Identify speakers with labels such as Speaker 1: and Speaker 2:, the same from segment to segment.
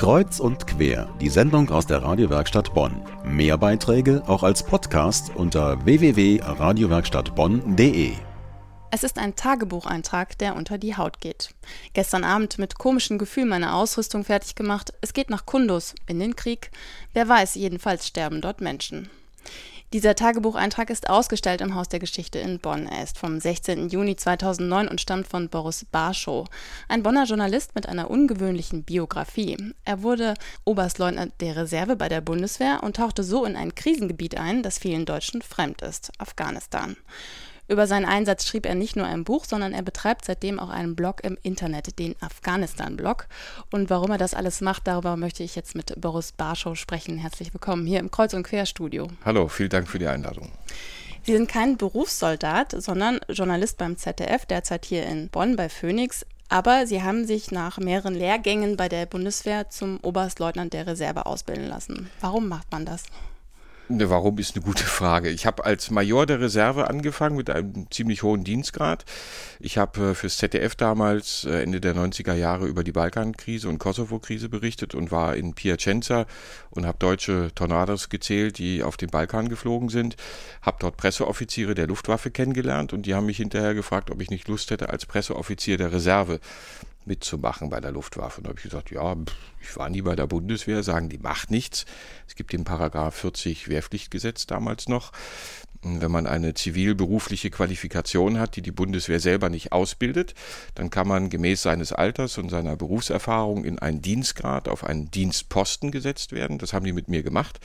Speaker 1: Kreuz und quer, die Sendung aus der Radiowerkstatt Bonn. Mehr Beiträge auch als Podcast unter www.radiowerkstattbonn.de.
Speaker 2: Es ist ein Tagebucheintrag, der unter die Haut geht. Gestern Abend mit komischem Gefühl meine Ausrüstung fertig gemacht. Es geht nach Kundus, in den Krieg. Wer weiß, jedenfalls sterben dort Menschen. Dieser Tagebucheintrag ist ausgestellt im Haus der Geschichte in Bonn. Er ist vom 16. Juni 2009 und stammt von Boris Barschow, ein Bonner Journalist mit einer ungewöhnlichen Biografie. Er wurde Oberstleutnant der Reserve bei der Bundeswehr und tauchte so in ein Krisengebiet ein, das vielen Deutschen fremd ist, Afghanistan. Über seinen Einsatz schrieb er nicht nur ein Buch, sondern er betreibt seitdem auch einen Blog im Internet, den Afghanistan-Blog. Und warum er das alles macht, darüber möchte ich jetzt mit Boris Barschow sprechen. Herzlich willkommen hier im Kreuz- und Querstudio.
Speaker 3: Hallo, vielen Dank für die Einladung.
Speaker 2: Sie sind kein Berufssoldat, sondern Journalist beim ZDF, derzeit hier in Bonn bei Phoenix. Aber Sie haben sich nach mehreren Lehrgängen bei der Bundeswehr zum Oberstleutnant der Reserve ausbilden lassen. Warum macht man das?
Speaker 3: Ne, warum ist eine gute Frage. Ich habe als Major der Reserve angefangen mit einem ziemlich hohen Dienstgrad. Ich habe äh, fürs ZDF damals äh, Ende der 90er Jahre über die Balkankrise und Kosovo-Krise berichtet und war in Piacenza und habe deutsche Tornados gezählt, die auf den Balkan geflogen sind. Habe dort Presseoffiziere der Luftwaffe kennengelernt und die haben mich hinterher gefragt, ob ich nicht Lust hätte, als Presseoffizier der Reserve mitzumachen bei der Luftwaffe. Und da habe ich gesagt, ja, ich war nie bei der Bundeswehr, sagen die macht nichts. Es gibt den Paragraph 40 Wehrpflichtgesetz damals noch. Wenn man eine zivilberufliche Qualifikation hat, die die Bundeswehr selber nicht ausbildet, dann kann man gemäß seines Alters und seiner Berufserfahrung in einen Dienstgrad auf einen Dienstposten gesetzt werden. Das haben die mit mir gemacht.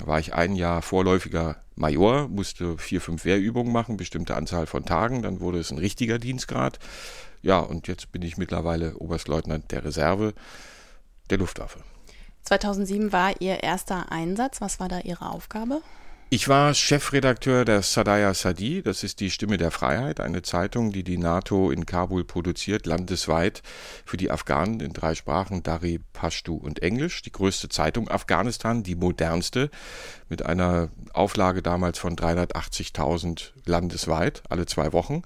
Speaker 3: Da war ich ein Jahr vorläufiger Major, musste vier, fünf Wehrübungen machen, bestimmte Anzahl von Tagen, dann wurde es ein richtiger Dienstgrad. Ja, und jetzt bin ich mittlerweile Oberstleutnant der Reserve der Luftwaffe.
Speaker 2: 2007 war Ihr erster Einsatz. Was war da Ihre Aufgabe?
Speaker 3: Ich war Chefredakteur der Sadaya Sadi, das ist die Stimme der Freiheit, eine Zeitung, die die NATO in Kabul produziert, landesweit für die Afghanen in drei Sprachen, Dari, Pashtu und Englisch. Die größte Zeitung Afghanistan, die modernste, mit einer Auflage damals von 380.000 landesweit, alle zwei Wochen.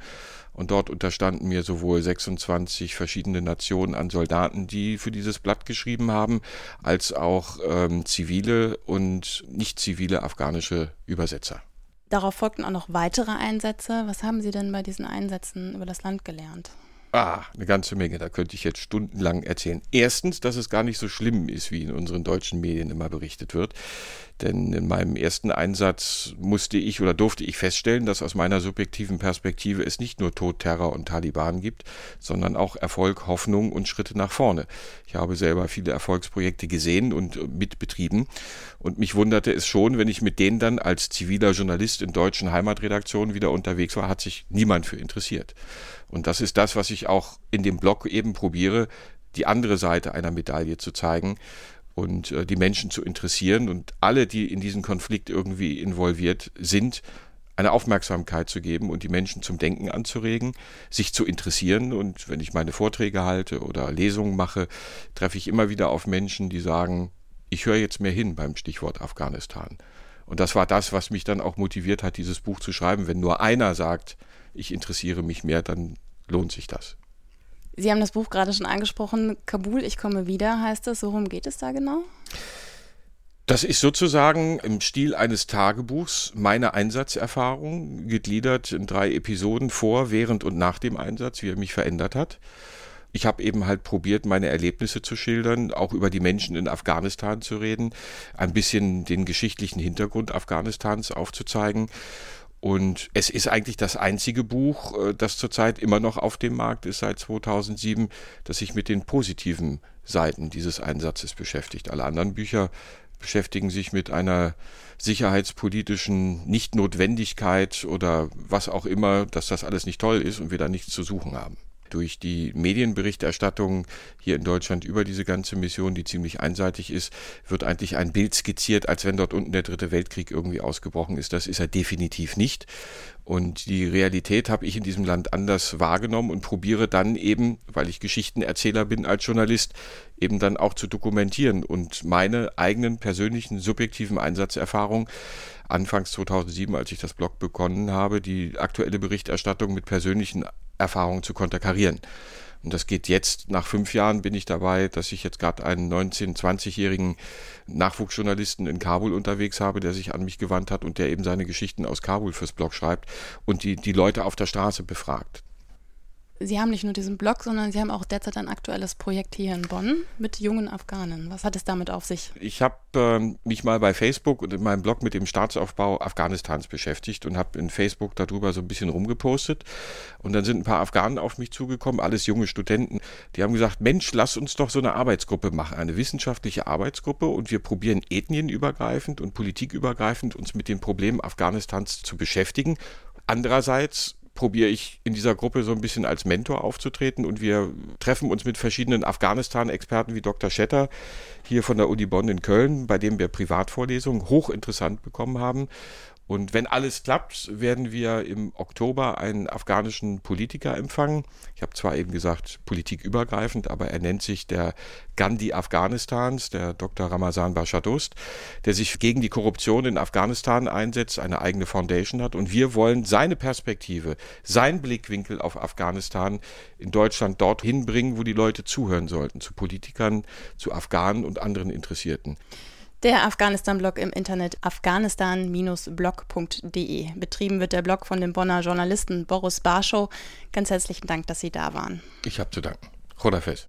Speaker 3: Und dort unterstanden mir sowohl 26 verschiedene Nationen an Soldaten, die für dieses Blatt geschrieben haben, als auch ähm, zivile und nicht zivile afghanische Übersetzer.
Speaker 2: Darauf folgten auch noch weitere Einsätze. Was haben Sie denn bei diesen Einsätzen über das Land gelernt?
Speaker 3: Ah, eine ganze Menge. Da könnte ich jetzt stundenlang erzählen. Erstens, dass es gar nicht so schlimm ist, wie in unseren deutschen Medien immer berichtet wird. Denn in meinem ersten Einsatz musste ich oder durfte ich feststellen, dass aus meiner subjektiven Perspektive es nicht nur Tod, Terror und Taliban gibt, sondern auch Erfolg, Hoffnung und Schritte nach vorne. Ich habe selber viele Erfolgsprojekte gesehen und mitbetrieben. Und mich wunderte es schon, wenn ich mit denen dann als ziviler Journalist in deutschen Heimatredaktionen wieder unterwegs war, hat sich niemand für interessiert. Und das ist das, was ich auch in dem Blog eben probiere, die andere Seite einer Medaille zu zeigen und äh, die Menschen zu interessieren und alle, die in diesen Konflikt irgendwie involviert sind, eine Aufmerksamkeit zu geben und die Menschen zum Denken anzuregen, sich zu interessieren. Und wenn ich meine Vorträge halte oder Lesungen mache, treffe ich immer wieder auf Menschen, die sagen, ich höre jetzt mehr hin beim Stichwort Afghanistan. Und das war das, was mich dann auch motiviert hat, dieses Buch zu schreiben. Wenn nur einer sagt, ich interessiere mich mehr, dann lohnt sich das.
Speaker 2: Sie haben das Buch gerade schon angesprochen. Kabul, ich komme wieder, heißt es. Worum geht es da genau?
Speaker 3: Das ist sozusagen im Stil eines Tagebuchs meine Einsatzerfahrung, gegliedert in drei Episoden vor, während und nach dem Einsatz, wie er mich verändert hat. Ich habe eben halt probiert, meine Erlebnisse zu schildern, auch über die Menschen in Afghanistan zu reden, ein bisschen den geschichtlichen Hintergrund Afghanistans aufzuzeigen und es ist eigentlich das einzige Buch, äh, das zurzeit immer noch auf dem Markt ist seit 2007, das sich mit den positiven Seiten dieses Einsatzes beschäftigt. Alle anderen Bücher beschäftigen sich mit einer sicherheitspolitischen Nichtnotwendigkeit oder was auch immer, dass das alles nicht toll ist und wir da nichts zu suchen haben durch die Medienberichterstattung hier in Deutschland über diese ganze Mission, die ziemlich einseitig ist, wird eigentlich ein Bild skizziert, als wenn dort unten der dritte Weltkrieg irgendwie ausgebrochen ist. Das ist er definitiv nicht. Und die Realität habe ich in diesem Land anders wahrgenommen und probiere dann eben, weil ich Geschichtenerzähler bin als Journalist, eben dann auch zu dokumentieren und meine eigenen persönlichen subjektiven Einsatzerfahrungen anfangs 2007, als ich das Blog begonnen habe, die aktuelle Berichterstattung mit persönlichen Erfahrungen zu konterkarieren. Und das geht jetzt, nach fünf Jahren bin ich dabei, dass ich jetzt gerade einen 19-, 20-jährigen Nachwuchsjournalisten in Kabul unterwegs habe, der sich an mich gewandt hat und der eben seine Geschichten aus Kabul fürs Blog schreibt und die, die Leute auf der Straße befragt.
Speaker 2: Sie haben nicht nur diesen Blog, sondern Sie haben auch derzeit ein aktuelles Projekt hier in Bonn mit jungen Afghanen. Was hat es damit auf sich?
Speaker 3: Ich habe äh, mich mal bei Facebook und in meinem Blog mit dem Staatsaufbau Afghanistans beschäftigt und habe in Facebook darüber so ein bisschen rumgepostet. Und dann sind ein paar Afghanen auf mich zugekommen, alles junge Studenten. Die haben gesagt, Mensch, lass uns doch so eine Arbeitsgruppe machen, eine wissenschaftliche Arbeitsgruppe und wir probieren ethnienübergreifend und politikübergreifend uns mit den Problemen Afghanistans zu beschäftigen. Andererseits probiere ich in dieser Gruppe so ein bisschen als Mentor aufzutreten und wir treffen uns mit verschiedenen Afghanistan-Experten wie Dr. Schetter hier von der Uni Bonn in Köln, bei dem wir Privatvorlesungen hochinteressant bekommen haben und wenn alles klappt, werden wir im Oktober einen afghanischen Politiker empfangen. Ich habe zwar eben gesagt, politikübergreifend, aber er nennt sich der Gandhi Afghanistans, der Dr. Ramazan Bashadost, der sich gegen die Korruption in Afghanistan einsetzt, eine eigene Foundation hat. Und wir wollen seine Perspektive, sein Blickwinkel auf Afghanistan in Deutschland dort hinbringen, wo die Leute zuhören sollten, zu Politikern, zu Afghanen und anderen Interessierten.
Speaker 2: Der Afghanistan-Blog im Internet afghanistan-blog.de. Betrieben wird der Blog von dem Bonner Journalisten Boris Barschow. Ganz herzlichen Dank, dass Sie da waren.
Speaker 3: Ich habe zu danken. Chodafes.